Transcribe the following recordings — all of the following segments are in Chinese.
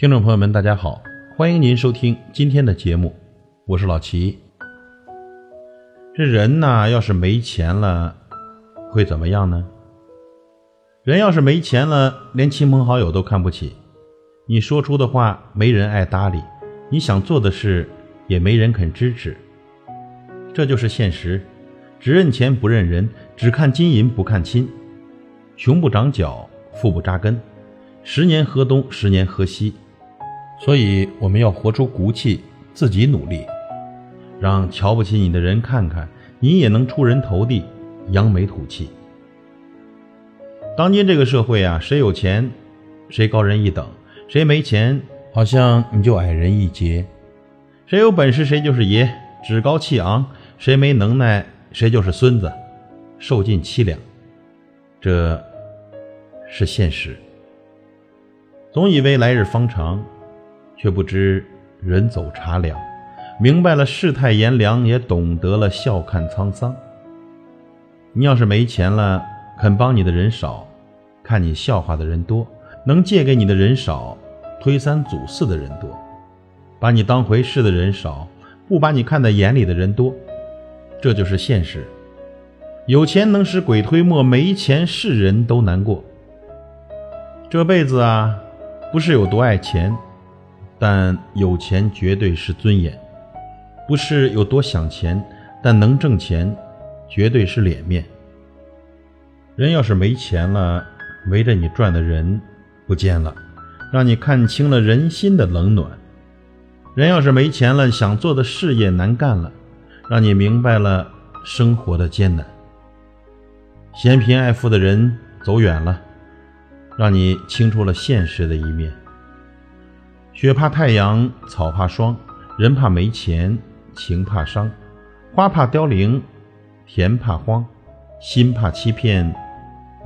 听众朋友们，大家好，欢迎您收听今天的节目，我是老齐。这人呐，要是没钱了，会怎么样呢？人要是没钱了，连亲朋好友都看不起，你说出的话没人爱搭理，你想做的事也没人肯支持。这就是现实，只认钱不认人，只看金银不看亲，穷不长脚，富不扎根，十年河东，十年河西。所以我们要活出骨气，自己努力，让瞧不起你的人看看，你也能出人头地，扬眉吐气。当今这个社会啊，谁有钱，谁高人一等；谁没钱，好像你就矮人一截。谁有本事，谁就是爷，趾高气昂；谁没能耐，谁就是孙子，受尽凄凉。这是现实。总以为来日方长。却不知人走茶凉，明白了世态炎凉，也懂得了笑看沧桑。你要是没钱了，肯帮你的人少，看你笑话的人多，能借给你的人少，推三阻四的人多，把你当回事的人少，不把你看在眼里的人多。这就是现实。有钱能使鬼推磨，没钱是人都难过。这辈子啊，不是有多爱钱。但有钱绝对是尊严，不是有多想钱，但能挣钱，绝对是脸面。人要是没钱了，围着你转的人不见了，让你看清了人心的冷暖；人要是没钱了，想做的事业难干了，让你明白了生活的艰难。嫌贫爱富的人走远了，让你清楚了现实的一面。雪怕太阳，草怕霜，人怕没钱，情怕伤，花怕凋零，田怕荒，心怕欺骗，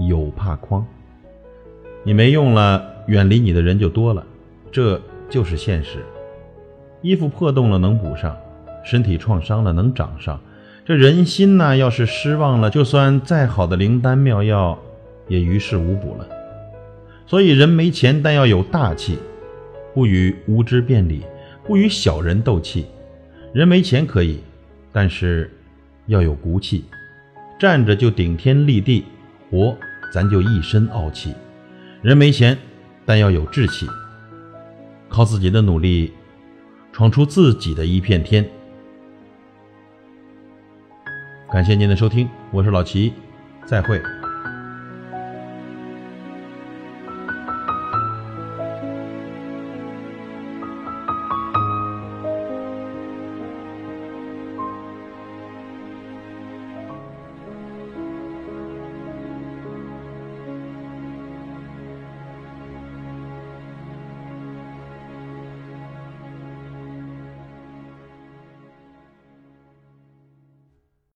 友怕诓。你没用了，远离你的人就多了，这就是现实。衣服破洞了能补上，身体创伤了能长上。这人心呐，要是失望了，就算再好的灵丹妙药，也于事无补了。所以人没钱，但要有大气。不与无知辩理，不与小人斗气。人没钱可以，但是要有骨气。站着就顶天立地，活咱就一身傲气。人没钱，但要有志气，靠自己的努力，闯出自己的一片天。感谢您的收听，我是老齐，再会。